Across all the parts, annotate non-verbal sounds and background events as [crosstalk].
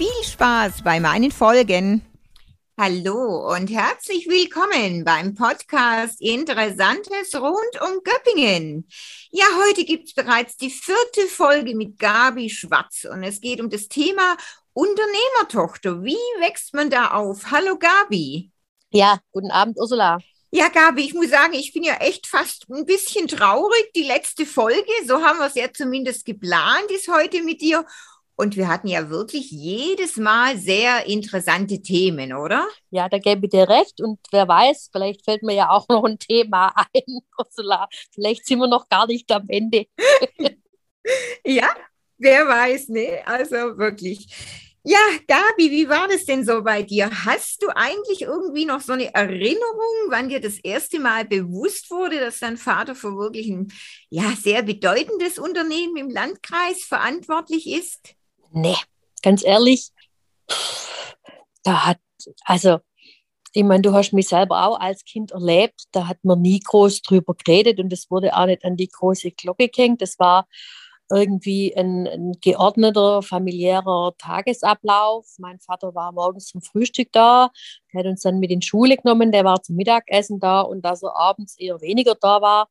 Viel Spaß bei meinen Folgen. Hallo und herzlich willkommen beim Podcast Interessantes rund um Göppingen. Ja, heute gibt es bereits die vierte Folge mit Gabi Schwarz und es geht um das Thema Unternehmertochter. Wie wächst man da auf? Hallo Gabi. Ja, guten Abend, Ursula. Ja, Gabi, ich muss sagen, ich bin ja echt fast ein bisschen traurig. Die letzte Folge, so haben wir es ja zumindest geplant, ist heute mit dir. Und wir hatten ja wirklich jedes Mal sehr interessante Themen, oder? Ja, da gebe ich dir recht. Und wer weiß, vielleicht fällt mir ja auch noch ein Thema [laughs] ein, Ursula. Vielleicht sind wir noch gar nicht am Ende. [laughs] ja, wer weiß, ne? Also wirklich. Ja, Gabi, wie war das denn so bei dir? Hast du eigentlich irgendwie noch so eine Erinnerung, wann dir das erste Mal bewusst wurde, dass dein Vater für wirklich ein ja, sehr bedeutendes Unternehmen im Landkreis verantwortlich ist? Nee, ganz ehrlich, da hat, also, ich meine, du hast mich selber auch als Kind erlebt, da hat man nie groß drüber geredet und es wurde auch nicht an die große Glocke gehängt. Das war irgendwie ein, ein, geordneter familiärer Tagesablauf. Mein Vater war morgens zum Frühstück da, der hat uns dann mit in die Schule genommen, der war zum Mittagessen da und dass er abends eher weniger da war,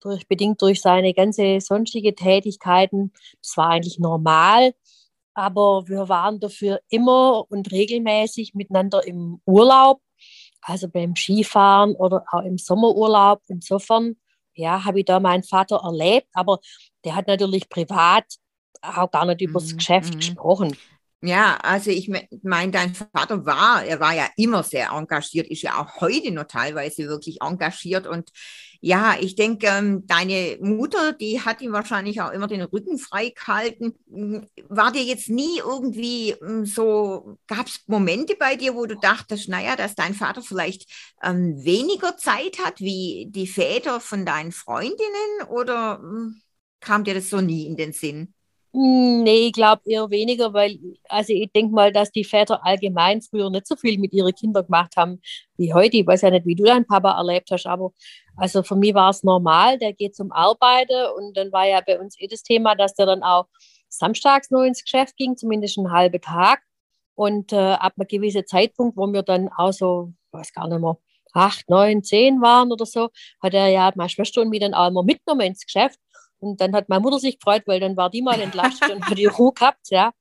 durch, bedingt durch seine ganze sonstige Tätigkeiten, das war eigentlich normal aber wir waren dafür immer und regelmäßig miteinander im Urlaub, also beim Skifahren oder auch im Sommerurlaub. Insofern, ja, habe ich da meinen Vater erlebt, aber der hat natürlich privat auch gar nicht über das mhm. Geschäft mhm. gesprochen. Ja, also ich meine, dein Vater war, er war ja immer sehr engagiert, ist ja auch heute noch teilweise wirklich engagiert. Und ja, ich denke, ähm, deine Mutter, die hat ihm wahrscheinlich auch immer den Rücken frei gehalten. Hm, war dir jetzt nie irgendwie hm, so, gab es Momente bei dir, wo du dachtest, naja, dass dein Vater vielleicht ähm, weniger Zeit hat wie die Väter von deinen Freundinnen oder hm, kam dir das so nie in den Sinn? Hm, nee, ich glaube eher weniger, weil, also ich denke mal, dass die Väter allgemein früher nicht so viel mit ihren Kindern gemacht haben wie heute. Ich weiß ja nicht, wie du deinen Papa erlebt hast, aber also für mich war es normal, der geht zum Arbeiten und dann war ja bei uns eh das Thema, dass der dann auch samstags nur ins Geschäft ging, zumindest einen halben Tag. Und äh, ab einem gewissen Zeitpunkt, wo wir dann auch so, weiß gar nicht mehr, acht, neun, zehn waren oder so, hat er ja meine Schwester und mich dann auch immer mitgenommen ins Geschäft. Und dann hat meine Mutter sich gefreut, weil dann war die mal entlastet und hat die Ruhe gehabt, ja.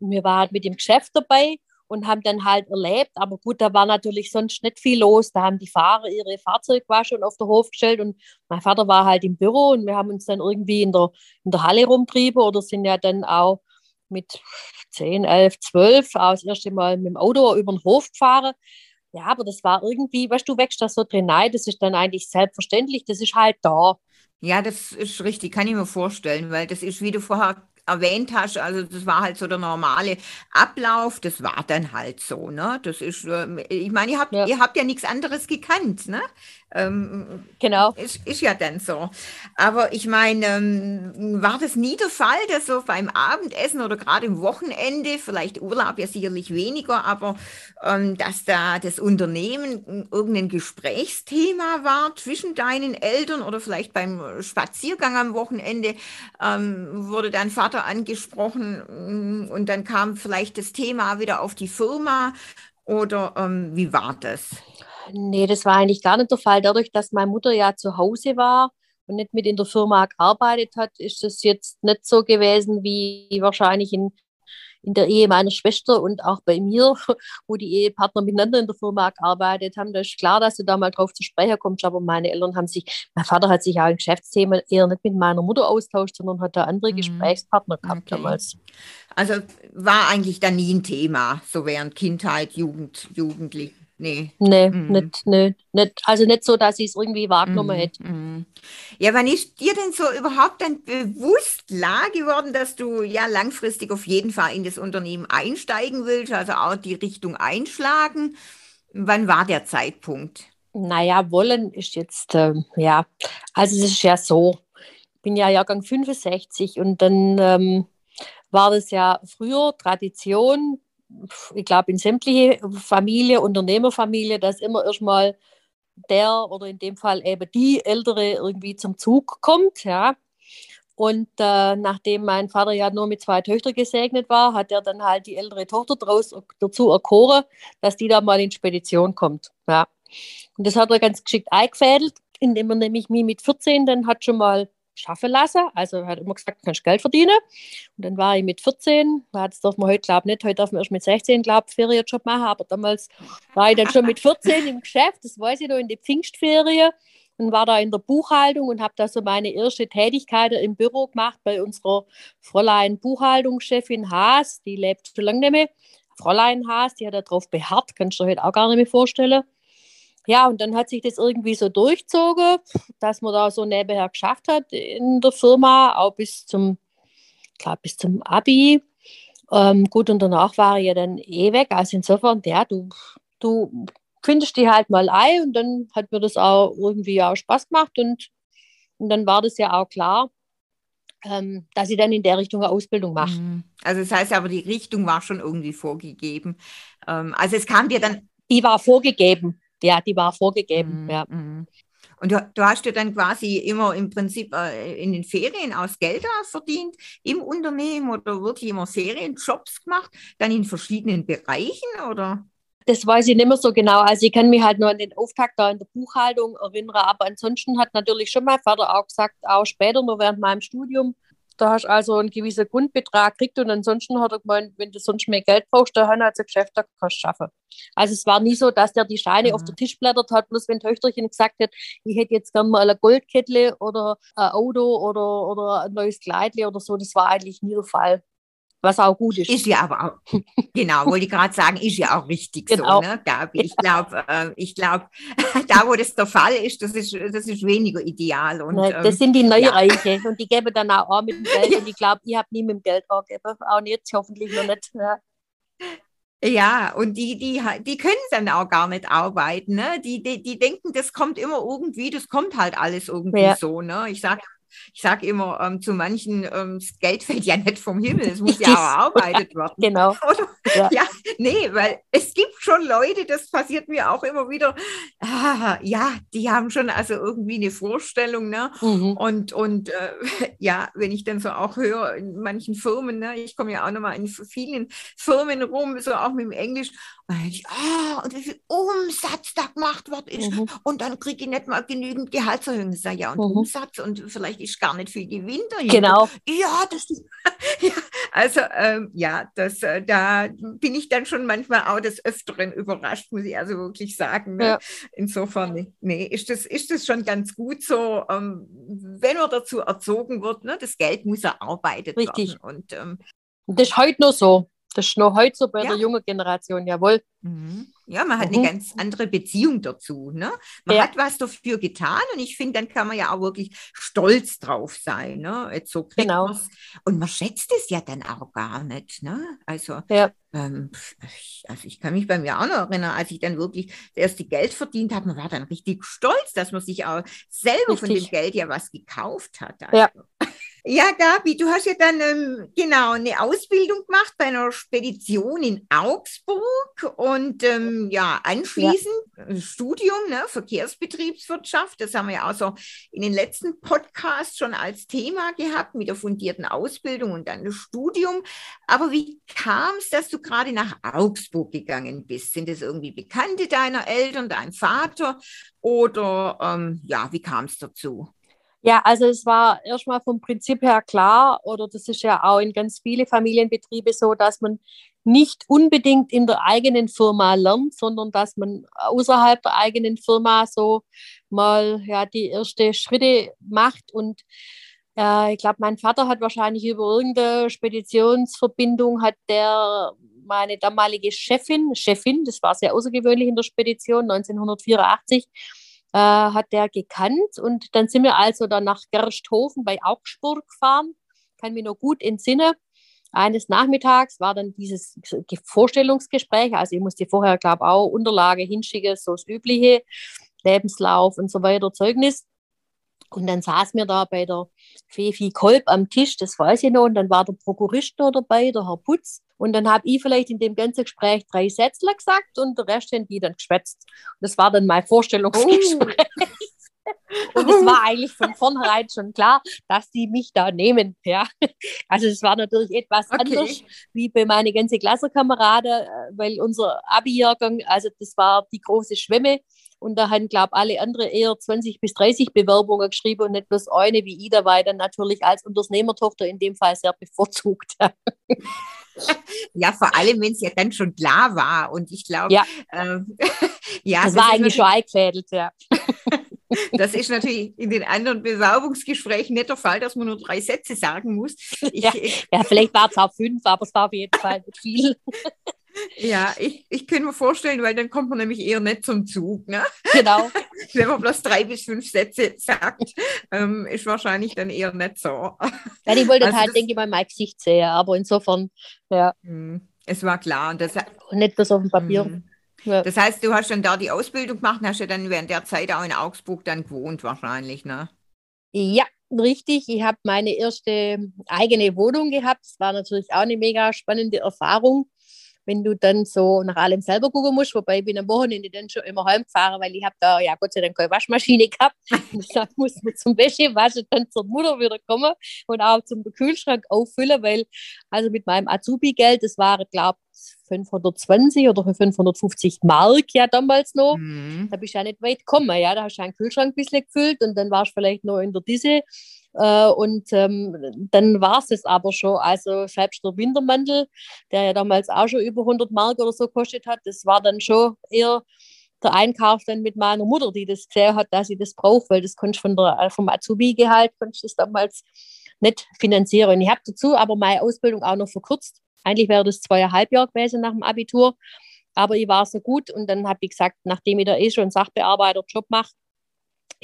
Und wir waren halt mit dem Geschäft dabei und haben dann halt erlebt. Aber gut, da war natürlich sonst nicht viel los. Da haben die Fahrer ihre Fahrzeugwasche und auf den Hof gestellt und mein Vater war halt im Büro und wir haben uns dann irgendwie in der, in der Halle rumtrieben oder sind ja dann auch mit 10, 11, 12 auch das erste Mal mit dem Auto über den Hof gefahren. Ja, aber das war irgendwie, weißt du, wächst da so drin nein, das ist dann eigentlich selbstverständlich, das ist halt da. Ja, das ist richtig, kann ich mir vorstellen, weil das ist, wie du vorher erwähnt hast, also das war halt so der normale Ablauf, das war dann halt so, ne? Das ist, ähm, ich meine, ihr habt, ja. ihr habt ja nichts anderes gekannt, ne? Ähm, genau. Ist, ist ja dann so. Aber ich meine, ähm, war das nie der Fall, dass so beim Abendessen oder gerade im Wochenende, vielleicht Urlaub ja sicherlich weniger, aber ähm, dass da das Unternehmen irgendein Gesprächsthema war zwischen deinen Eltern oder vielleicht beim Spaziergang am Wochenende ähm, wurde dein Vater angesprochen mm, und dann kam vielleicht das Thema wieder auf die Firma oder ähm, wie war das? Nee, das war eigentlich gar nicht der Fall. Dadurch, dass meine Mutter ja zu Hause war und nicht mit in der Firma gearbeitet hat, ist es jetzt nicht so gewesen wie wahrscheinlich in, in der Ehe meiner Schwester und auch bei mir, [laughs] wo die Ehepartner miteinander in der Firma gearbeitet haben. Da ist klar, dass du da mal drauf zu sprechen kommst, aber meine Eltern haben sich, mein Vater hat sich auch ein Geschäftsthema eher nicht mit meiner Mutter austauscht, sondern hat da andere mhm. Gesprächspartner gehabt okay. damals. Also war eigentlich da nie ein Thema, so während Kindheit, Jugend, Jugendlich. Nee. Nee, mhm. nicht, nicht, nicht, also nicht so, dass ich es irgendwie wahrgenommen mhm. hätte. Mhm. Ja, wann ist dir denn so überhaupt dann bewusst klar geworden, dass du ja langfristig auf jeden Fall in das Unternehmen einsteigen willst, also auch die Richtung einschlagen? Wann war der Zeitpunkt? Naja, wollen ist jetzt, äh, ja, also es ist ja so, ich bin ja Jahrgang 65 und dann ähm, war das ja früher Tradition, ich glaube in sämtliche Familie, Unternehmerfamilie, dass immer erstmal der oder in dem Fall eben die Ältere irgendwie zum Zug kommt, ja. Und äh, nachdem mein Vater ja nur mit zwei Töchtern gesegnet war, hat er dann halt die ältere Tochter draus, dazu erkoren, dass die da mal in Spedition kommt. Ja. Und das hat er ganz geschickt eingefädelt, indem er nämlich mich mit 14 dann hat schon mal schaffen lassen. Also er hat immer gesagt, du kannst Geld verdienen. Und dann war ich mit 14, das darf man heute glaube ich nicht, heute darf man erst mit 16 glaube Ferienjob machen, aber damals war ich dann schon mit 14 im Geschäft, das weiß ich noch, in die Pfingstferien und war da in der Buchhaltung und habe da so meine erste Tätigkeit im Büro gemacht bei unserer Fräulein Buchhaltungschefin Haas, die lebt schon lange nicht mehr. Fräulein Haas, die hat darauf beharrt, kannst du dir heute auch gar nicht mehr vorstellen. Ja, und dann hat sich das irgendwie so durchzogen, dass man da so nebenher geschafft hat in der Firma, auch bis zum, klar, bis zum Abi. Ähm, gut, und danach war ich ja dann eh weg. Also insofern, ja, du, du findest die halt mal ein und dann hat mir das auch irgendwie auch Spaß gemacht und, und dann war das ja auch klar, ähm, dass ich dann in der Richtung eine Ausbildung mache. Mhm. Also das heißt aber, die Richtung war schon irgendwie vorgegeben. Ähm, also es kam dir dann... Die war vorgegeben ja, die war vorgegeben. Mhm. Ja. Mhm. Und du, du, hast dir dann quasi immer im Prinzip äh, in den Ferien aus Geld verdient im Unternehmen oder wirklich immer Serienjobs gemacht, dann in verschiedenen Bereichen oder? Das weiß ich nicht mehr so genau. Also ich kann mich halt nur an den Auftakt da in der Buchhaltung erinnern, aber ansonsten hat natürlich schon mein Vater auch gesagt, auch später nur während meinem Studium, da hast du also einen gewissen Grundbetrag gekriegt und ansonsten hat er gemeint, wenn du sonst mehr Geld brauchst, dann hat er Geschäft, da kannst du schaffen. Also es war nie so, dass der die Steine mhm. auf den Tisch blättert hat, bloß wenn Töchterchen gesagt hat, ich hätte jetzt gerne mal ein Goldkettle oder ein Auto oder, oder ein neues Kleidle oder so, das war eigentlich nie der Fall was auch gut ist. Ist ja aber auch, [laughs] genau, wollte ich gerade sagen, ist ja auch richtig genau. so, ne, Gabi. Ich glaube, äh, ich glaube, [laughs] da wo das der Fall ist, das ist, das ist weniger ideal. Und, ne, das ähm, sind die Neureiche ja. und die geben dann auch, auch mit dem Geld [laughs] und ich glaube, ich habe nie mit dem Geld angegeben, auch nicht, hoffentlich noch nicht. Ja. Ja, und die, die, die können dann auch gar nicht arbeiten. Ne? Die, die, die denken, das kommt immer irgendwie, das kommt halt alles irgendwie ja. so. Ne? Ich sage ich sage immer ähm, zu manchen, ähm, das Geld [laughs] fällt ja nicht vom Himmel, es muss [laughs] ja auch erarbeitet werden. [laughs] genau. Ja. ja. nee, weil es gibt schon Leute, das passiert mir auch immer wieder, ah, ja, die haben schon also irgendwie eine Vorstellung, ne? Mhm. Und, und äh, ja, wenn ich dann so auch höre in manchen Firmen, ne, ich komme ja auch nochmal in vielen Firmen rum, so auch mit dem Englisch, und ich, ah, und wie viel Umsatz da gemacht wird ist. Mhm. Und dann kriege ich nicht mal genügend Gehaltserhöhung. Ich sage, ja, und mhm. Umsatz und vielleicht ist gar nicht viel Gewinn dahinter. Genau. Ja, das ist, [laughs] ja, also ähm, ja, das, äh, da bin ich dann schon manchmal auch des Öfteren überrascht, muss ich also wirklich sagen. Ne? Ja. Insofern, nee, ist das, ist das schon ganz gut so, ähm, wenn man dazu erzogen wird, ne, das Geld muss erarbeitet Richtig. werden. Und ähm, das ist heute nur so. Das ist noch heute so bei ja. der jungen Generation, jawohl. Mhm. Ja, man hat mhm. eine ganz andere Beziehung dazu. Ne? Man ja. hat was dafür getan und ich finde, dann kann man ja auch wirklich stolz drauf sein. Ne? Jetzt so genau. Und man schätzt es ja dann auch gar nicht. Ne? Also, ja. ähm, also ich kann mich bei mir auch noch erinnern, als ich dann wirklich das erste Geld verdient habe, man war dann richtig stolz, dass man sich auch selber richtig. von dem Geld ja was gekauft hat. Also. Ja. Ja, Gabi, du hast ja dann ähm, genau eine Ausbildung gemacht bei einer Spedition in Augsburg und ähm, ja, anschließend ja. ein Studium, ne, Verkehrsbetriebswirtschaft. Das haben wir ja auch so in den letzten Podcasts schon als Thema gehabt mit der fundierten Ausbildung und dann das Studium. Aber wie kam es, dass du gerade nach Augsburg gegangen bist? Sind es irgendwie Bekannte deiner Eltern, dein Vater oder ähm, ja, wie kam es dazu? Ja, also es war erstmal vom Prinzip her klar, oder das ist ja auch in ganz vielen Familienbetrieben so, dass man nicht unbedingt in der eigenen Firma lernt, sondern dass man außerhalb der eigenen Firma so mal ja die ersten Schritte macht. Und äh, ich glaube, mein Vater hat wahrscheinlich über irgendeine Speditionsverbindung hat der meine damalige Chefin, Chefin, das war sehr außergewöhnlich in der Spedition, 1984, äh, hat der gekannt. Und dann sind wir also dann nach Gersthofen bei Augsburg gefahren. Kann mich noch gut entsinnen. Eines Nachmittags war dann dieses Vorstellungsgespräch. Also ich musste vorher, glaube ich, auch Unterlage hinschicken, so das Übliche, Lebenslauf und so weiter, Zeugnis. Und dann saß mir da bei der Fefi Kolb am Tisch, das weiß ich noch, und dann war der Prokurist noch dabei, der Herr Putz. Und dann habe ich vielleicht in dem ganzen Gespräch drei Sätze gesagt und der Rest haben die dann geschwätzt. Und das war dann mein Vorstellungsgespräch. Oh. [laughs] Und es war [laughs] eigentlich von vornherein schon klar, dass die mich da nehmen. Ja. Also es war natürlich etwas okay. anders wie bei meinen ganzen Klassenkameraden, äh, weil unser Abi-Jahrgang, also das war die große Schwemme. Und da haben, glaube ich, alle anderen eher 20 bis 30 Bewerbungen geschrieben und nicht bloß eine wie Ida, weil dann natürlich als Unternehmertochter in dem Fall sehr bevorzugt. [laughs] ja, vor allem, wenn es ja dann schon klar war. Und ich glaube, ja. Ähm, [laughs] ja, das, das war eigentlich schon eingefädelt, ja. [laughs] Das ist natürlich in den anderen Bewerbungsgesprächen nicht der Fall, dass man nur drei Sätze sagen muss. Ich, ja, ja, vielleicht war es auch fünf, aber es war auf jeden Fall nicht viel. Ja, ich, ich kann mir vorstellen, weil dann kommt man nämlich eher nicht zum Zug. Ne? Genau. [laughs] Wenn man bloß drei bis fünf Sätze sagt, ähm, ist wahrscheinlich dann eher nicht so. Ja, ich wollte also halt, denke ich mal, mein Gesicht sehen, aber insofern, ja. Hm, es war klar. Und, das, und nicht bloß auf dem Papier. Hm. Ja. Das heißt, du hast dann da die Ausbildung gemacht und hast ja dann während der Zeit auch in Augsburg dann gewohnt wahrscheinlich, ne? Ja, richtig. Ich habe meine erste eigene Wohnung gehabt. Das war natürlich auch eine mega spannende Erfahrung wenn du dann so nach allem selber gucken musst. Wobei ich bin am Wochenende dann schon immer heimgefahren, weil ich habe da ja Gott sei Dank keine Waschmaschine gehabt. [laughs] da muss man zum Wäschewaschen dann zur Mutter wieder kommen und auch zum Kühlschrank auffüllen, weil also mit meinem Azubi-Geld, das war glaube ich 520 oder 550 Mark ja damals noch. Mhm. Da bist du ja nicht weit gekommen. Ja? Da hast du einen Kühlschrank ein bisschen gefüllt und dann warst du vielleicht noch in der Disse äh, und ähm, dann war es es aber schon. Also selbst der Wintermantel, der ja damals auch schon über 100 Mark oder so kostet hat, das war dann schon eher der Einkauf dann mit meiner Mutter, die das gesehen hat, dass sie das braucht, weil das konnte von der, vom Azubi-Gehalt konntest das damals nicht finanzieren. Ich habe dazu aber meine Ausbildung auch noch verkürzt. Eigentlich wäre das zweieinhalb Jahre gewesen nach dem Abitur. Aber ich war so gut und dann habe ich gesagt, nachdem ich da eh schon einen Sachbearbeiter-Job mache,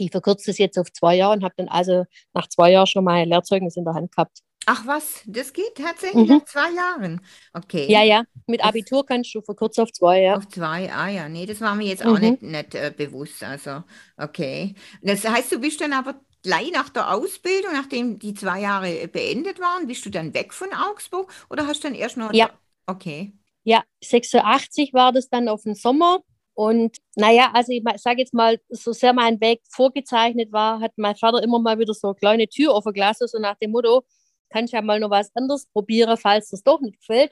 ich verkürze das jetzt auf zwei Jahre und habe dann also nach zwei Jahren schon mein Lehrzeugnis in der Hand gehabt. Ach was, das geht tatsächlich mhm. nach zwei Jahren. Okay. Ja, ja, mit Abitur kannst du verkürzen auf zwei, ja. Auf zwei, ah ja, nee, das war mir jetzt auch mhm. nicht, nicht äh, bewusst. Also, okay. Das heißt, du bist dann aber gleich nach der Ausbildung, nachdem die zwei Jahre beendet waren, bist du dann weg von Augsburg oder hast du dann erst noch. Ja. Okay. Ja, 86 war das dann auf den Sommer und naja, also ich sage jetzt mal, so sehr mein Weg vorgezeichnet war, hat mein Vater immer mal wieder so eine kleine Tür offen gelassen, so nach dem Motto, kann ich ja mal noch was anderes probieren, falls das doch nicht gefällt.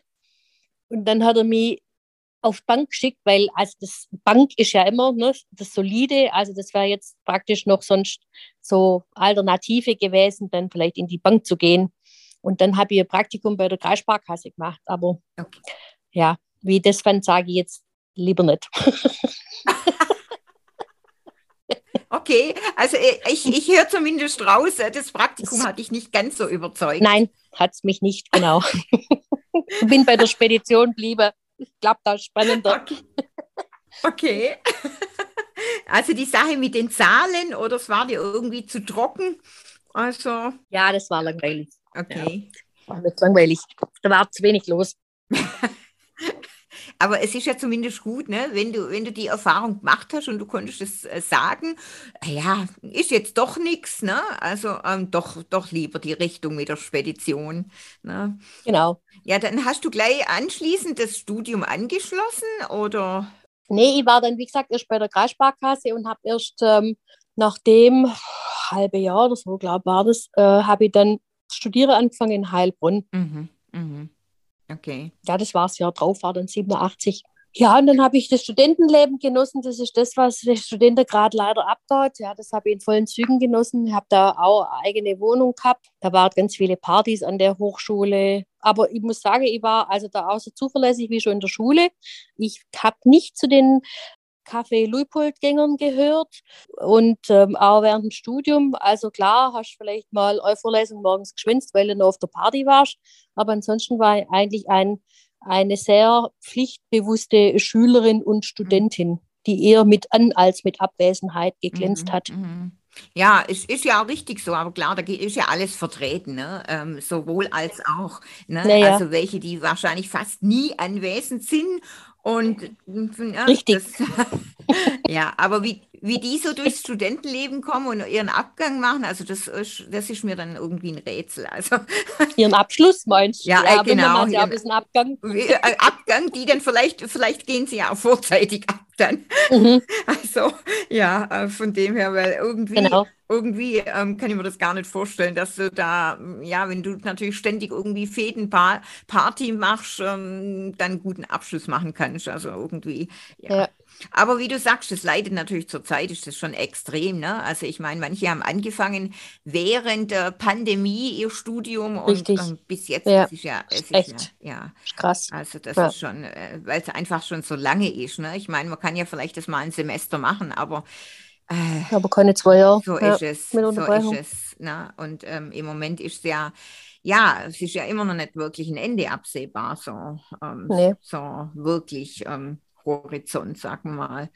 Und dann hat er mich auf Bank geschickt, weil also das Bank ist ja immer ne, das Solide, also das wäre jetzt praktisch noch sonst so Alternative gewesen, dann vielleicht in die Bank zu gehen. Und dann habe ich ein Praktikum bei der Kreissparkasse gemacht. Aber okay. ja, wie das fand, sage ich jetzt lieber nicht. [laughs] Okay, also äh, ich, ich höre zumindest raus, äh, das Praktikum hat dich nicht ganz so überzeugt. Nein, hat es mich nicht, genau. Ich [laughs] Bin bei der Spedition bliebe. Ich glaube, da ist spannender. Okay. okay. [laughs] Also die Sache mit den Zahlen oder es war dir irgendwie zu trocken? Also. Ja, das war langweilig. Okay. Ja, war langweilig. Da war zu wenig los. Aber es ist ja zumindest gut, ne? wenn, du, wenn du die Erfahrung gemacht hast und du konntest es äh, sagen, ja, ist jetzt doch nichts, ne? also ähm, doch, doch lieber die Richtung mit der Spedition. Ne? Genau. Ja, dann hast du gleich anschließend das Studium angeschlossen oder? Nee, ich war dann, wie gesagt, erst bei der Kreissparkasse und habe erst ähm, nach dem halbe Jahr oder so, glaube ich, war das, äh, habe ich dann studiere angefangen in Heilbronn. Mhm, mhm. Okay. Ja, das war das Jahr drauf, war dann 87. Ja, und dann habe ich das Studentenleben genossen. Das ist das, was der Studentengrad leider abbaut. Ja, das habe ich in vollen Zügen genossen. Ich habe da auch eine eigene Wohnung gehabt. Da waren ganz viele Partys an der Hochschule. Aber ich muss sagen, ich war also da auch so zuverlässig wie schon in der Schule. Ich habe nicht zu den Kaffee Luipold-Gängern gehört und ähm, auch während dem Studium. Also klar, hast du vielleicht mal eine Vorlesung morgens geschwänzt, weil du noch auf der Party warst. Aber ansonsten war ich eigentlich ein eine sehr pflichtbewusste Schülerin und Studentin, die eher mit An- als mit Abwesenheit geglänzt Mhm, hat. mhm. Ja, es ist ja auch richtig so, aber klar, da ist ja alles vertreten, ne? Ähm, sowohl als auch, ne? Naja. Also welche, die wahrscheinlich fast nie anwesend sind und ja, Richtig. das, [laughs] ja, aber wie, wie die so durchs Studentenleben kommen und ihren Abgang machen, also das ist, das ist mir dann irgendwie ein Rätsel. Also [laughs] Ihren Abschluss meinst du? Ja, äh, aber genau, hat ja ihren- Abgang. [laughs] äh, Abgang, die dann vielleicht, vielleicht gehen sie ja auch vorzeitig ab dann. Mhm, Also ja, äh, von dem her, weil irgendwie, genau. irgendwie ähm, kann ich mir das gar nicht vorstellen, dass du da, mm, ja, wenn du natürlich ständig irgendwie Fäden Party machst, ähm, dann einen guten Abschluss machen kannst. Also irgendwie, ja. Ja. Aber wie du sagst, das leidet natürlich zur Zeit, ist das schon extrem, ne? Also ich meine, manche haben angefangen während der Pandemie ihr Studium und Richtig. ähm, bis jetzt, Ja, ist ja, es ist echt. ja, ja. Krass. Also das Ja. ist schon, äh, weil es einfach schon so lange ist. Ne? Ich meine, man kann ja vielleicht das mal ein Semester machen, aber äh, Aber keine zwei Jahre. so ja. ist es. So ist es. Ne? Und ähm, im Moment ist ja, ja, es ist ja immer noch nicht wirklich ein Ende absehbar, so, ähm, Nee. so wirklich ähm, Horizont, sagen wir mal.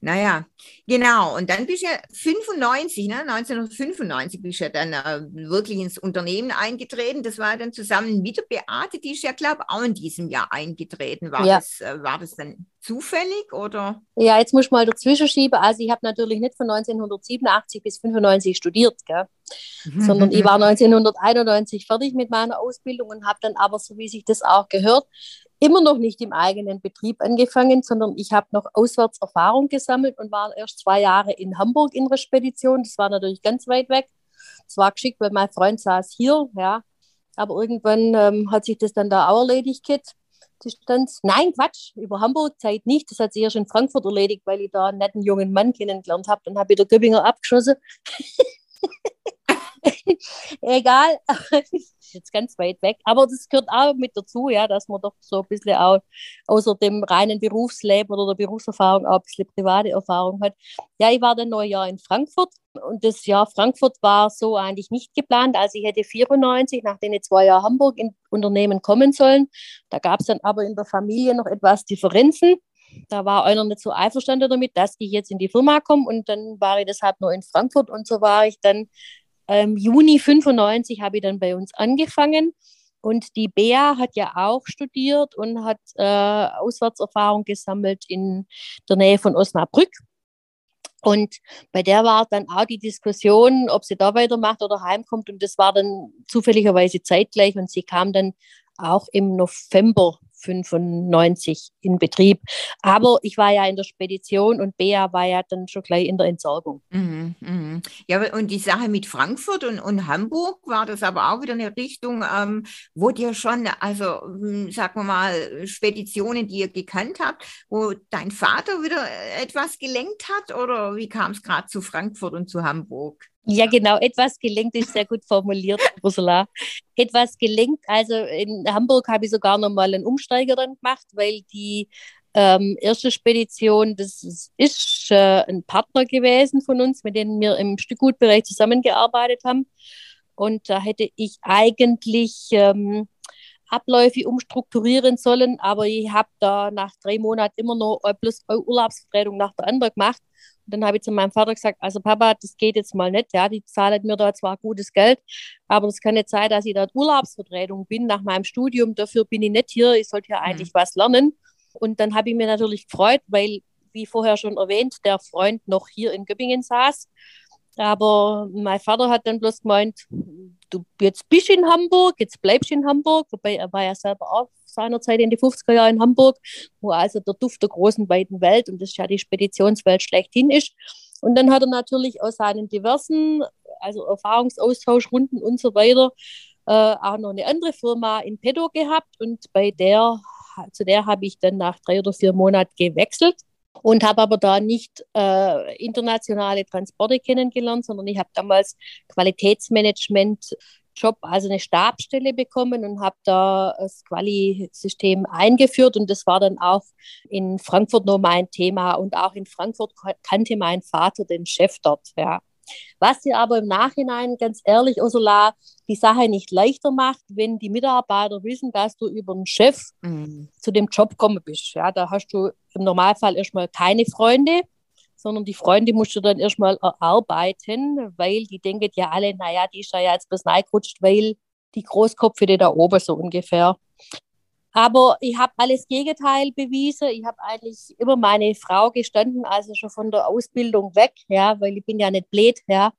Naja, genau. Und dann bist du ja 95, ne? 1995 bist du ja dann äh, wirklich ins Unternehmen eingetreten. Das war dann zusammen mit der Beate, die ist ja, glaube ich, auch in diesem Jahr eingetreten. War, Ja. das, äh, war das dann zufällig oder? Ja, jetzt muss ich mal dazwischen schieben. Also ich habe natürlich nicht von 1987 bis 95 studiert, gell? Sondern ich [laughs] war 1991 fertig mit meiner Ausbildung und habe dann aber, so wie sich das auch gehört, immer noch nicht im eigenen Betrieb angefangen, sondern ich habe noch auswärts Erfahrung gesammelt und war erst zwei Jahre in Hamburg in der Spedition. Das war natürlich ganz weit weg. Das war geschickt, weil mein Freund saß hier, ja. Aber irgendwann ähm, hat sich das dann da auch erledigt, Kit. Distanz. Nein, Quatsch, über Hamburg Zeit nicht. Das hat sich erst in Frankfurt erledigt, weil ich da einen netten jungen Mann kennengelernt habe. Dann habe ich der Göppinger abgeschossen. [laughs] [laughs] Egal, ist [laughs] jetzt ganz weit weg. Aber das gehört auch mit dazu, ja, dass man doch so ein bisschen auch außer dem reinen Berufsleben oder der Berufserfahrung auch ein bisschen private Erfahrung hat. Ja, ich war dann ein Jahr in Frankfurt und das Jahr Frankfurt war so eigentlich nicht geplant. Also ich hätte 94 nach den zwei Jahren Hamburg in Unternehmen kommen sollen. Da gab es dann aber in der Familie noch etwas Differenzen. Da war einer nicht so einverstanden damit, dass ich jetzt in die Firma komme und dann war ich deshalb nur in Frankfurt und so war ich dann ähm, Juni 95 habe ich dann bei uns angefangen. Und die Bea hat ja auch studiert und hat äh, Auswärtserfahrung gesammelt in der Nähe von Osnabrück. Und bei der war dann auch die Diskussion, ob sie da weitermacht oder heimkommt. Und das war dann zufälligerweise zeitgleich. Und sie kam dann auch im November 95 in Betrieb. Aber ich war ja in der Spedition und Bea war ja dann schon gleich in der Entsorgung. Mhm, mhm. Ja, und die Sache mit Frankfurt und, und Hamburg war das aber auch wieder eine Richtung, ähm, wo dir schon, also hm, sagen wir mal, Speditionen, die ihr gekannt habt, wo dein Vater wieder äh, etwas gelenkt hat oder wie kam es gerade zu Frankfurt und zu Hamburg? Ja, genau. Etwas gelenkt ist sehr gut formuliert, Ursula. Etwas gelenkt. Also in Hamburg habe ich sogar noch mal einen Umsteiger dann gemacht, weil die ähm, erste Spedition, das ist, ist äh, ein Partner gewesen von uns, mit dem wir im Stückgutbereich zusammengearbeitet haben. Und da hätte ich eigentlich ähm, Abläufe umstrukturieren sollen, aber ich habe da nach drei Monaten immer noch bloß Urlaubsvertretung nach der anderen gemacht. Dann habe ich zu meinem Vater gesagt, also Papa, das geht jetzt mal nicht, ja, die zahlen mir da zwar gutes Geld, aber es kann nicht sein, dass ich da Urlaubsvertretung bin nach meinem Studium, dafür bin ich nicht hier, ich sollte ja eigentlich was lernen. Und dann habe ich mir natürlich gefreut, weil, wie vorher schon erwähnt, der Freund noch hier in Göppingen saß. Aber mein Vater hat dann bloß gemeint, du jetzt bist in Hamburg, jetzt bleibst du in Hamburg, wobei er war ja selber auch seinerzeit in die 50er Jahre in Hamburg, wo also der Duft der großen, weiten Welt und das ja die Speditionswelt schlechthin ist. Und dann hat er natürlich aus seinen diversen, also Erfahrungsaustauschrunden und so weiter, äh, auch noch eine andere Firma in Pedo gehabt. Und bei der, zu der habe ich dann nach drei oder vier Monaten gewechselt und habe aber da nicht äh, internationale Transporte kennengelernt, sondern ich habe damals Qualitätsmanagement Job, also eine Stabstelle bekommen und habe da das Quali-System eingeführt und das war dann auch in Frankfurt noch mein Thema und auch in Frankfurt kannte mein Vater den Chef dort, ja. Was dir aber im Nachhinein, ganz ehrlich, Ursula, die Sache nicht leichter macht, wenn die Mitarbeiter wissen, dass du über einen Chef mhm. zu dem Job gekommen bist. Ja, da hast du im Normalfall erstmal keine Freunde, sondern die Freunde musst du dann erstmal erarbeiten, weil die denken ja alle, naja, die ist ja jetzt bis reingerutscht, weil die Großkopfe da oben so ungefähr. Aber ich habe alles Gegenteil bewiesen. Ich habe eigentlich immer meine Frau gestanden, also schon von der Ausbildung weg, ja, weil ich bin ja nicht blöd, ja.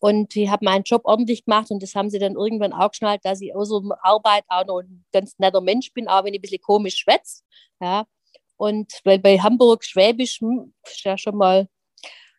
Und ich habe meinen Job ordentlich gemacht und das haben sie dann irgendwann auch geschnallt, dass ich außer Arbeit auch noch ein ganz netter Mensch bin, auch wenn ich ein bisschen komisch schwätze. Ja. Und weil bei Hamburg Schwäbisch hm, ist ja schon mal,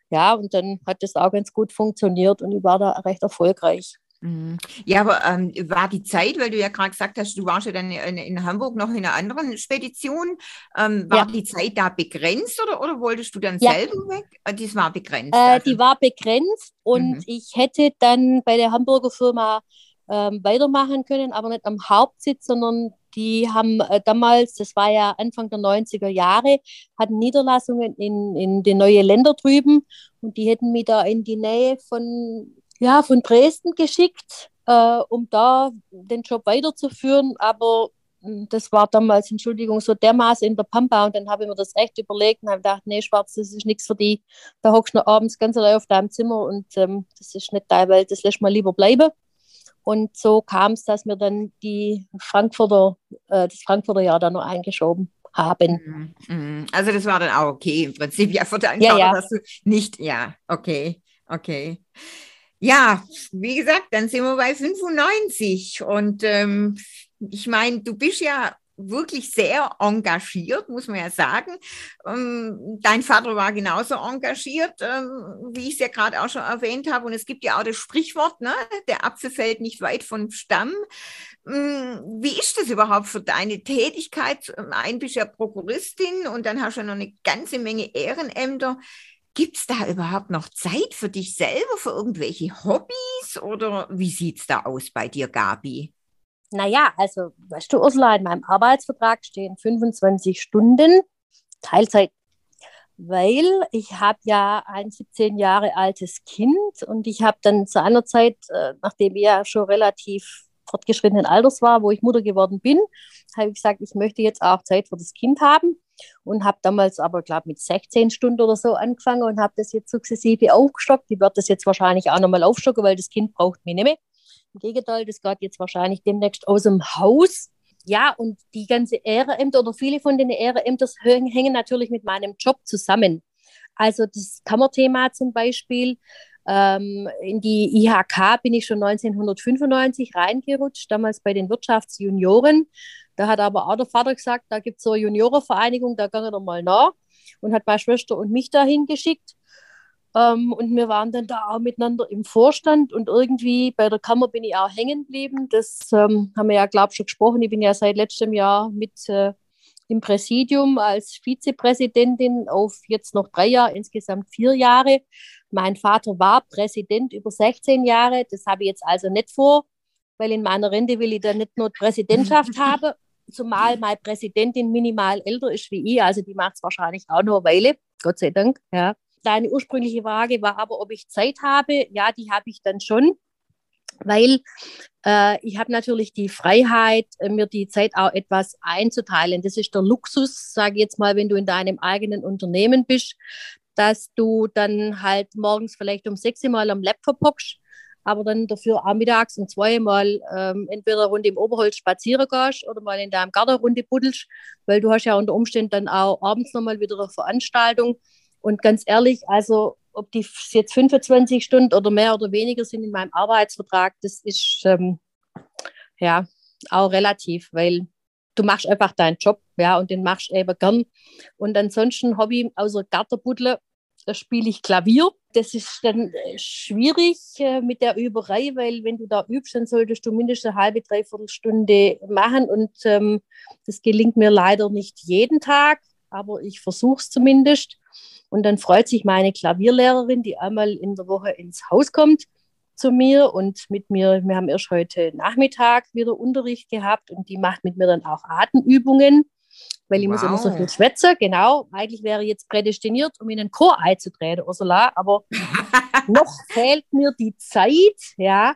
ja, und dann hat das auch ganz gut funktioniert und ich war da recht erfolgreich. Mhm. Ja, aber ähm, war die Zeit, weil du ja gerade gesagt hast, du warst ja dann in, in, Hamburg noch in einer anderen Spedition, ähm, war ja. die Zeit da begrenzt oder, oder wolltest du dann ja. selber weg? Äh, die war begrenzt. Äh, also. Die war begrenzt und mhm. ich hätte dann bei der Hamburger Firma ähm, weitermachen können, aber nicht am Hauptsitz, sondern die haben äh, damals, das war ja Anfang der 90er Jahre, hatten Niederlassungen in, in den neuen Ländern drüben und die hätten mich da in die Nähe von ja, von Dresden geschickt, äh, um da den Job weiterzuführen. Aber hm, das war damals, Entschuldigung, so dermaßen in der Pampa und dann habe ich mir das echt überlegt und habe gedacht, nee, Schwarz, das ist nichts für die. Da hockst du abends ganz allein auf deinem Zimmer und ähm, das ist nicht deine Welt, das lässt mal lieber bleiben. Und so kam es, dass wir dann die Frankfurter, äh, das Frankfurter Jahr dann noch eingeschoben haben. Mhm, mhm. Also das war dann auch okay im Prinzip, ja, für deinen ja, ja. dass du nicht, ja, okay, okay. Ja, wie gesagt, dann sind wir bei 95 und ähm, ich meine, du bist ja wirklich sehr engagiert, muss man ja sagen. Ähm, dein Vater war genauso engagiert, ähm, wie ich es ja gerade auch schon erwähnt habe. Und es gibt ja auch das Sprichwort, ne? der Apfel fällt nicht weit vom Stamm. Ähm, wie ist das überhaupt für deine Tätigkeit? Ein bist ja Prokuristin und dann hast du noch eine ganze Menge Ehrenämter. Gibt es da überhaupt noch Zeit für dich selber, für irgendwelche Hobbys? Oder wie sieht es da aus bei dir, Gabi? Naja, also, weißt du, Ursula, in meinem Arbeitsvertrag stehen 25 Stunden Teilzeit, weil ich habe ja ein 17 Jahre altes Kind und ich habe dann zu einer Zeit, äh, nachdem ich ja schon relativ fortgeschrittenen Alters war, wo ich Mutter geworden bin, habe ich gesagt, ich möchte jetzt auch Zeit für das Kind haben und habe damals aber, glaube mit 16 Stunden oder so angefangen und habe das jetzt sukzessive aufgestockt. Ich werde das jetzt wahrscheinlich auch nochmal aufstocken, weil das Kind braucht mich nicht mehr. Im Gegenteil, das geht jetzt wahrscheinlich demnächst aus dem Haus. Ja, und die ganze Ehrenämter oder viele von den Ehrenämtern hängen natürlich mit meinem Job zusammen. Also das Kammerthema zum Beispiel, ähm, in die IHK bin ich schon 1995 reingerutscht, damals bei den Wirtschaftsjunioren. Da hat aber auch der Vater gesagt, da gibt es so eine Juniorenvereinigung, da gehen wir mal nach und hat meine Schwester und mich dahin geschickt. Ähm, und wir waren dann da auch miteinander im Vorstand und irgendwie bei der Kammer bin ich auch hängen geblieben. Das ähm, haben wir ja, glaube ich, schon gesprochen. Ich bin ja seit letztem Jahr mit äh, im Präsidium als Vizepräsidentin auf jetzt noch drei Jahre, insgesamt vier Jahre. Mein Vater war Präsident über 16 Jahre. Das habe ich jetzt also nicht vor, weil in meiner Rente will ich dann nicht nur Präsidentschaft [laughs] haben, zumal meine Präsidentin minimal älter ist wie ich. Also die macht es wahrscheinlich auch nur eine Weile, Gott sei Dank. Ja. Deine ursprüngliche Frage war aber, ob ich Zeit habe. Ja, die habe ich dann schon weil äh, ich habe natürlich die Freiheit, äh, mir die Zeit auch etwas einzuteilen. Das ist der Luxus, sage ich jetzt mal, wenn du in deinem eigenen Unternehmen bist, dass du dann halt morgens vielleicht um sechs Mal am Laptop hockst, aber dann dafür auch mittags um zweimal ähm, entweder rund im Oberholz spazieren gehst oder mal in deinem Garten runde buddelst, weil du hast ja unter Umständen dann auch abends nochmal wieder eine Veranstaltung. Und ganz ehrlich, also ob die jetzt 25 Stunden oder mehr oder weniger sind in meinem Arbeitsvertrag, das ist ähm, ja auch relativ, weil du machst einfach deinen Job, ja, und den machst du eben gern. Und ansonsten Hobby außer Gartenbuddle, da spiele ich Klavier. Das ist dann äh, schwierig äh, mit der Überei, weil wenn du da übst, dann solltest du mindestens eine halbe, dreiviertel Stunde machen. Und ähm, das gelingt mir leider nicht jeden Tag, aber ich versuche es zumindest. Und dann freut sich meine Klavierlehrerin, die einmal in der Woche ins Haus kommt zu mir und mit mir, wir haben erst heute Nachmittag wieder Unterricht gehabt und die macht mit mir dann auch Atemübungen. weil ich wow. muss immer so viel schwätzen. Genau, eigentlich wäre ich jetzt prädestiniert, um in einen Chor einzutreten, Ursula, aber [laughs] noch fehlt mir die Zeit, ja.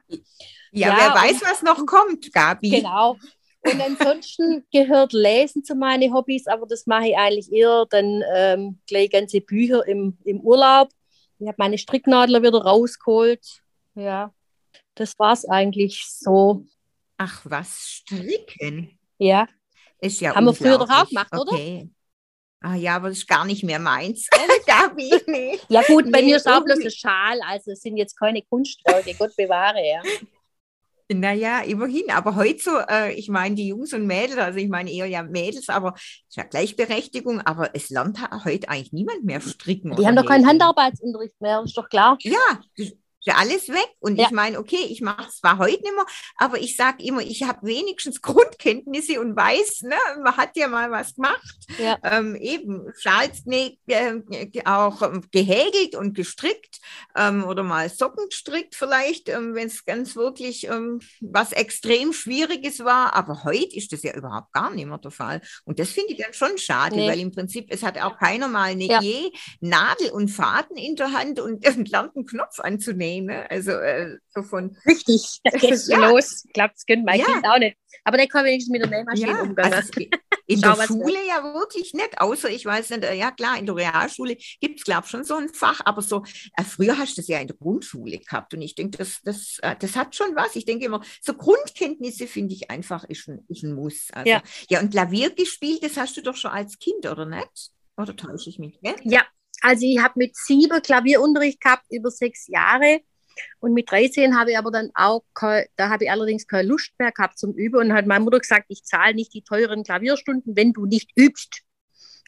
Ja, ja wer weiß, was noch kommt, Gabi. Genau. Und ansonsten gehört Lesen zu meinen Hobbys, aber das mache ich eigentlich eher dann ähm, gleich ganze Bücher im, im Urlaub. Ich habe meine Stricknadler wieder rausgeholt. Ja, das war es eigentlich so. Ach, was? Stricken? Ja. Ist ja Haben wir früher doch auch gemacht, okay. oder? Ah ja, aber das ist gar nicht mehr meins. [laughs] Gabi, [laughs] nee. Ja gut, bei nee, mir ist auch bloß ein Schal, also es sind jetzt keine Kunstwerke, Gott bewahre, ja. Naja, immerhin. Aber heute so, äh, ich meine, die Jungs und Mädels, also ich meine eher ja Mädels, aber ist ja Gleichberechtigung, aber es lernt heute eigentlich niemand mehr stricken. Die haben doch keinen Handarbeitsunterricht mehr, ist doch klar. Ja, ja alles weg. Und ja. ich meine, okay, ich mache es zwar heute nicht mehr, aber ich sage immer, ich habe wenigstens [laughs] Grundkenntnisse und weiß, ne, man hat ja mal was gemacht. Ja. Ähm, eben Schals äh, auch ähm, gehäkelt und gestrickt ähm, oder mal Socken gestrickt vielleicht, ähm, wenn es ganz wirklich ähm, was extrem Schwieriges war. Aber heute ist das ja überhaupt gar nicht mehr der Fall. Und das finde ich dann schon schade, nee. weil im Prinzip, es hat auch keiner mal eine ja. Nadel und Faden in der Hand und, [laughs] und lernt einen Knopf anzunehmen. Ne? Also äh, so von. Richtig, [laughs] da geht's ja. los. Das könnte mein ja. Kind auch nicht. Aber der kann wenigstens mit der Nähmaschine ja, umgehen. Also [laughs] in Schau, der Schule ja wirklich nicht, außer ich weiß nicht, äh, ja klar, in der Realschule gibt es, glaube ich, schon so ein Fach, aber so, äh, früher hast du das ja in der Grundschule gehabt und ich denke, das, das, äh, das hat schon was. Ich denke immer, so Grundkenntnisse finde ich einfach, ist ein, ist ein Muss. Also, ja. ja, und Klavier gespielt, das hast du doch schon als Kind, oder nicht? Oder täusche ich mich? Gell? Ja, also ich habe mit sieben Klavierunterricht gehabt über sechs Jahre. Und mit 13 habe ich aber dann auch, da habe ich allerdings keine Lust mehr gehabt zum Üben und hat meine Mutter gesagt, ich zahle nicht die teuren Klavierstunden, wenn du nicht übst.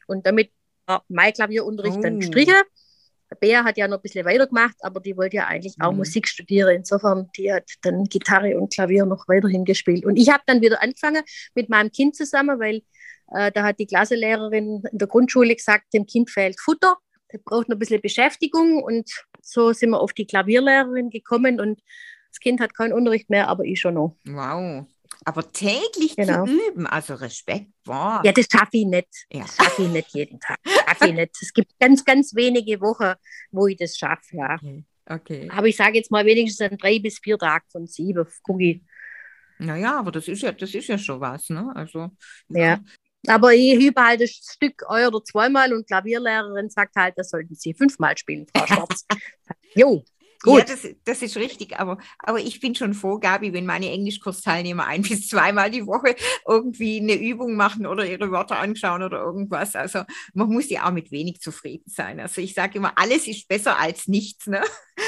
Und damit war mein Klavierunterricht oh. dann gestrichen. Bea hat ja noch ein bisschen weitergemacht, aber die wollte ja eigentlich auch mhm. Musik studieren. Insofern, die hat dann Gitarre und Klavier noch weiterhin gespielt. Und ich habe dann wieder angefangen mit meinem Kind zusammen, weil äh, da hat die Klassenlehrerin in der Grundschule gesagt, dem Kind fehlt Futter der braucht noch ein bisschen Beschäftigung und so sind wir auf die Klavierlehrerin gekommen und das Kind hat keinen Unterricht mehr, aber ich schon noch. Wow. Aber täglich genau. zu üben, also Respekt. Wow. Ja, das schaffe ich nicht. Ja. Das schaffe ich nicht jeden Tag. schaffe ich nicht. Es gibt ganz, ganz wenige Wochen, wo ich das schaffe, ja. Okay. okay. Aber ich sage jetzt mal wenigstens an drei bis vier Tagen von sieben, gucke ich. Naja, aber das ist ja, das ist ja schon was, ne? Also, ja. Aber ich übe halt das Stück oder zweimal und Klavierlehrerin sagt halt, das sollten Sie fünfmal spielen, Frau Schwarz. [laughs] jo, Gut. Ja, das, das ist richtig, aber, aber ich bin schon froh, Gabi, wenn meine Englischkursteilnehmer ein bis zweimal die Woche irgendwie eine Übung machen oder ihre Wörter anschauen oder irgendwas. Also man muss ja auch mit wenig zufrieden sein. Also ich sage immer, alles ist besser als nichts. Ne?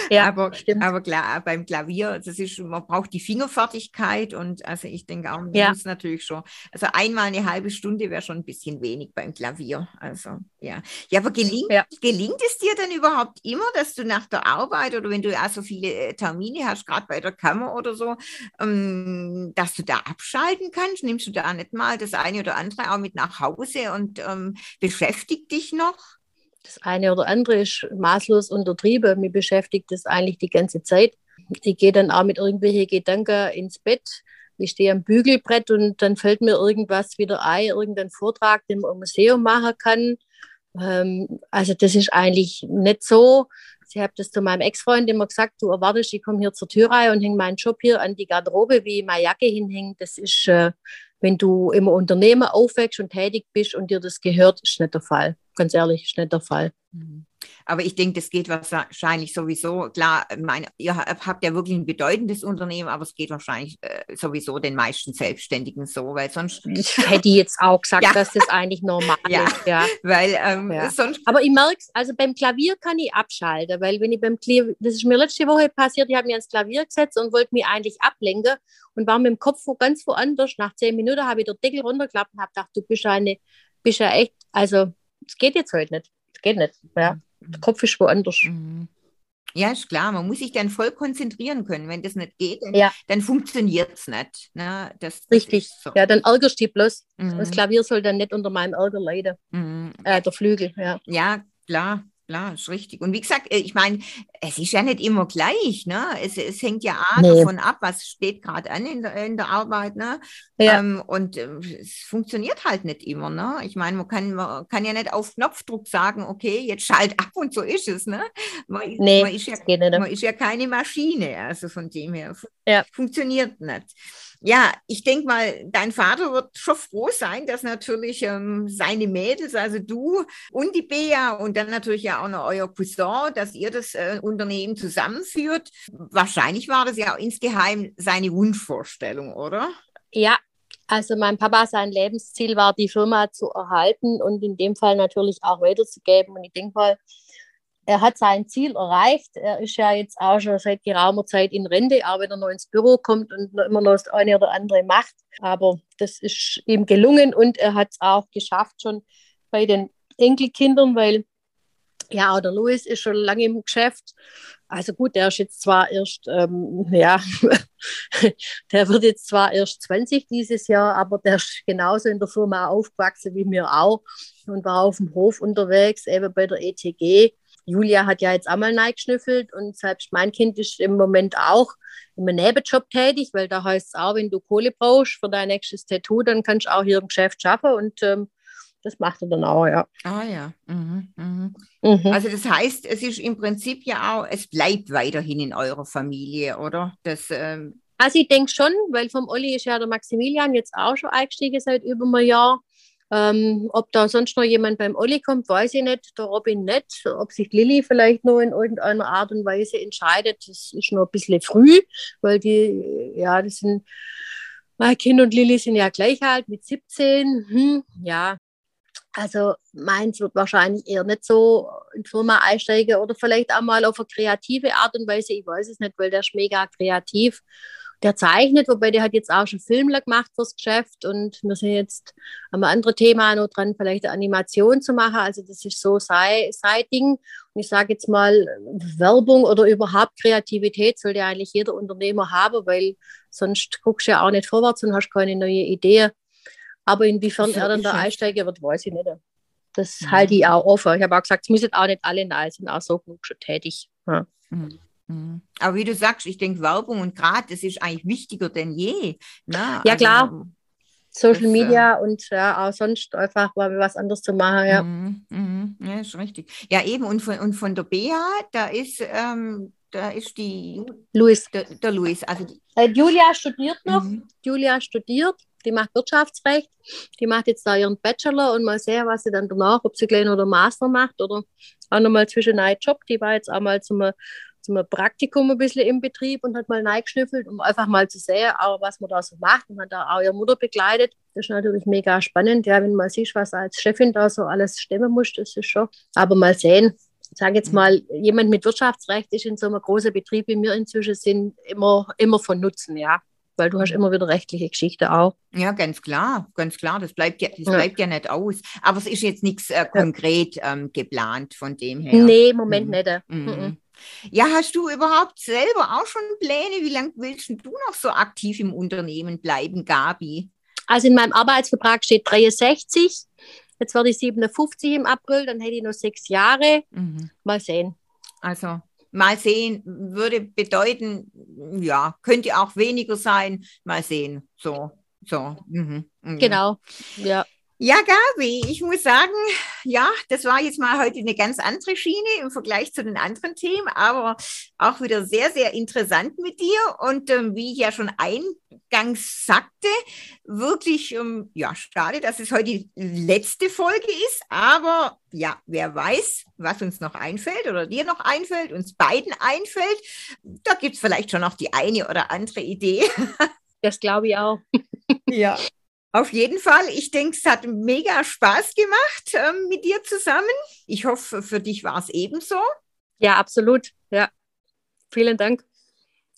Ja, aber, stimmt. aber klar, beim Klavier, das ist, man braucht die Fingerfertigkeit und also ich denke auch, man ja. muss natürlich schon, also einmal eine halbe Stunde wäre schon ein bisschen wenig beim Klavier. Also ja. Ja, aber gelingt, ja. gelingt es dir denn überhaupt immer, dass du nach der Arbeit oder wenn wenn du ja so viele äh, Termine hast, gerade bei der Kammer oder so, ähm, dass du da abschalten kannst? Nimmst du da nicht mal das eine oder andere auch mit nach Hause und ähm, beschäftigt dich noch? Das eine oder andere ist maßlos untertrieben. Mir beschäftigt das eigentlich die ganze Zeit. Ich gehe dann auch mit irgendwelchen Gedanken ins Bett. Ich stehe am Bügelbrett und dann fällt mir irgendwas wieder ein, irgendein Vortrag, den man im Museum machen kann. Ähm, also das ist eigentlich nicht so, ich habe das zu meinem Ex-Freund immer gesagt, du erwartest, ich komme hier zur Tür rein und hänge meinen Job hier an die Garderobe, wie meine Jacke hinhängt. Das ist, äh, wenn du im Unternehmen aufwächst und tätig bist und dir das gehört, ist nicht der Fall. Ganz ehrlich, ist nicht der Fall. Mhm. Aber ich denke, das geht wahrscheinlich sowieso. Klar, meine, ihr habt ja wirklich ein bedeutendes Unternehmen, aber es geht wahrscheinlich äh, sowieso den meisten Selbstständigen so, weil sonst. [laughs] Ich hätte jetzt auch gesagt, ja. dass das eigentlich normal ja. ist. Ja, weil ähm, ja. sonst. Aber ich merke es, also beim Klavier kann ich abschalten, weil wenn ich beim Klavier, das ist mir letzte Woche passiert, ich habe mir ans Klavier gesetzt und wollte mich eigentlich ablenken und war mit dem Kopf ganz woanders. Nach zehn Minuten habe ich den Deckel runtergeklappt und habe gedacht, du bist eine, bist ja echt, also es geht jetzt heute nicht. Geht nicht. Ja. Der Kopf ist woanders. Mhm. Ja, ist klar, man muss sich dann voll konzentrieren können. Wenn das nicht geht, dann, ja. dann funktioniert es nicht. Ne? Das, das Richtig, so. ja, dann ärgerst du dich bloß. Mhm. Das Klavier soll dann nicht unter meinem Ärger leiden. Mhm. Äh, der Flügel, ja. Ja, klar. Klar, ist richtig. Und wie gesagt, äh, ich meine, es ist ja nicht immer gleich, ne? Es, es hängt ja auch Nee. davon ab, was steht gerade an in der, in der Arbeit, ne? Ja. Ähm, und äh, es funktioniert halt nicht immer, ne? Ich meine, man kann, man kann ja nicht auf Knopfdruck sagen, okay, jetzt schalt ab und so ist es, ne? Man, Nee, man ist ja man ist ja keine Maschine, also von dem her Ja. funktioniert nicht. Ja, ich denke mal, dein Vater wird schon froh sein, dass natürlich ähm, seine Mädels, also du und die Bea und dann natürlich ja auch noch euer Cousin, dass ihr das äh, Unternehmen zusammenführt. Wahrscheinlich war das ja auch insgeheim seine Wunschvorstellung, oder? Ja, also mein Papa, sein Lebensziel war, die Firma zu erhalten und in dem Fall natürlich auch weiterzugeben. Und ich denke mal, er hat sein Ziel erreicht. Er ist ja jetzt auch schon seit geraumer Zeit in Rente, auch wenn er noch ins Büro kommt und noch immer noch das eine oder andere macht. Aber das ist ihm gelungen und er hat es auch geschafft schon bei den Enkelkindern, weil ja, auch der Louis ist schon lange im Geschäft. Also gut, der ist jetzt zwar erst, ähm, [laughs] ja, der wird jetzt zwar erst 20 dieses Jahr, aber der ist genauso in der Firma aufgewachsen wie mir auch und war auf dem Hof unterwegs, eben bei der ETG. Julia hat ja jetzt einmal reingeschnüffelt und selbst mein Kind ist im Moment auch im Nebenjob tätig, weil da heißt es auch, wenn du Kohle brauchst für dein nächstes Tattoo, dann kannst du auch hier im Geschäft schaffen und ähm, das macht er dann auch, ja. Ah ja. Mhm, mhm. Mhm. Also das heißt, es ist im Prinzip ja auch, es bleibt weiterhin in eurer Familie, oder? Das, ähm, Also ich denke schon, weil vom Olli ist ja der Maximilian jetzt auch schon eingestiegen seit über einem Jahr. Ähm, ob da sonst noch jemand beim Olli kommt, weiß ich nicht. Der Robin nicht. Ob sich Lilly vielleicht noch in irgendeiner Art und Weise entscheidet, das ist noch ein bisschen früh, weil die, ja, das sind, mein Kind und Lilly sind ja gleich alt mit 17. Hm, ja, also meins wird wahrscheinlich eher nicht so in Firma einsteigen oder vielleicht auch mal auf eine kreative Art und Weise. Ich weiß es nicht, weil der ist mega kreativ. Der zeichnet, wobei der hat jetzt auch schon Filme gemacht fürs Geschäft und wir sind jetzt am anderen Thema noch dran, vielleicht eine Animation zu machen. Also das ist so sein, sein Ding. Und ich sage jetzt mal, Werbung oder überhaupt Kreativität sollte eigentlich jeder Unternehmer haben, weil sonst guckst du ja auch nicht vorwärts und hast keine neue Idee. Aber inwiefern er dann da einsteigen wird, weiß ich nicht. Das Mhm. halte ich auch offen. Ich habe auch gesagt, es müssen auch nicht alle nahe sind, auch so genug schon tätig. Ja. Mhm. Mhm. Aber wie du sagst, ich denke, Werbung und gerade, das ist eigentlich wichtiger denn je. Ne? Ja, klar. Social Das, äh, Media und ja, auch sonst einfach mal was anderes zu machen. Ja. Mhm, mhm, ja, ist richtig. Ja, eben, und von, und von der Bea, da ist, ähm, da ist die, Luis. der, der Luis, also die, Äh, Julia studiert noch. mhm. Julia studiert, die macht Wirtschaftsrecht, die macht jetzt da ihren Bachelor und mal sehen, was sie dann danach, ob sie gleich noch den Master macht oder auch nochmal zwischen einen Job. Die war jetzt auch mal zum, zum Praktikum ein bisschen im Betrieb und hat mal reingeschnüffelt, um einfach mal zu sehen, auch was man da so macht und hat da auch ihre Mutter begleitet. Das ist natürlich mega spannend, ja, wenn man sieht, was als Chefin da so alles stemmen muss, das ist schon. Aber mal sehen. Ich sage jetzt mal, jemand mit Wirtschaftsrecht ist in so einem großen Betrieb wie wir inzwischen sind immer, immer von Nutzen, ja weil du hast immer wieder rechtliche Geschichte auch. Ja, ganz klar, ganz klar. Das bleibt ja, das Ja. bleibt ja nicht aus. Aber es ist jetzt nichts äh, konkret ähm, geplant von dem her. Nee, im Moment Mhm. nicht. äh. Mhm. Mhm. Ja, hast du überhaupt selber auch schon Pläne? Wie lange willst du noch so aktiv im Unternehmen bleiben, Gabi? Also in meinem Arbeitsvertrag steht 63. Jetzt werde ich 57 im April, dann hätte ich noch sechs Jahre. Mhm. Mal sehen. Also mal sehen würde bedeuten, ja, könnte auch weniger sein. Mal sehen. So, so. Mhm. Mhm. Genau. Ja. Ja, Gabi, ich muss sagen, ja, das war jetzt mal heute eine ganz andere Schiene im Vergleich zu den anderen Themen, aber auch wieder sehr, sehr interessant mit dir. Und ähm, wie ich ja schon eingangs sagte, wirklich, ähm, ja, schade, dass es heute die letzte Folge ist, aber ja, wer weiß, was uns noch einfällt oder dir noch einfällt, uns beiden einfällt. Da gibt es vielleicht schon noch die eine oder andere Idee. Das glaube ich auch. Ja. [laughs] Auf jeden Fall, ich denke, es hat mega Spaß gemacht ähm, mit dir zusammen. Ich hoffe, für dich war es ebenso. Ja, absolut. Ja. Vielen Dank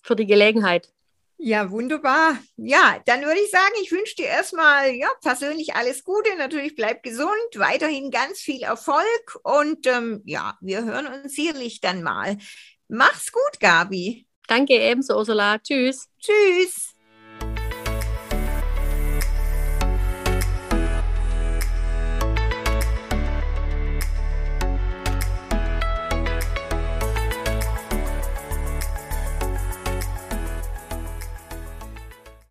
für die Gelegenheit. Ja, wunderbar. Ja, dann würde ich sagen, ich wünsche dir erstmal ja, persönlich alles Gute. Natürlich bleib gesund, weiterhin ganz viel Erfolg und ähm, ja, wir hören uns sicherlich dann mal. Mach's gut, Gabi. Danke ebenso, Ursula. Tschüss. Tschüss.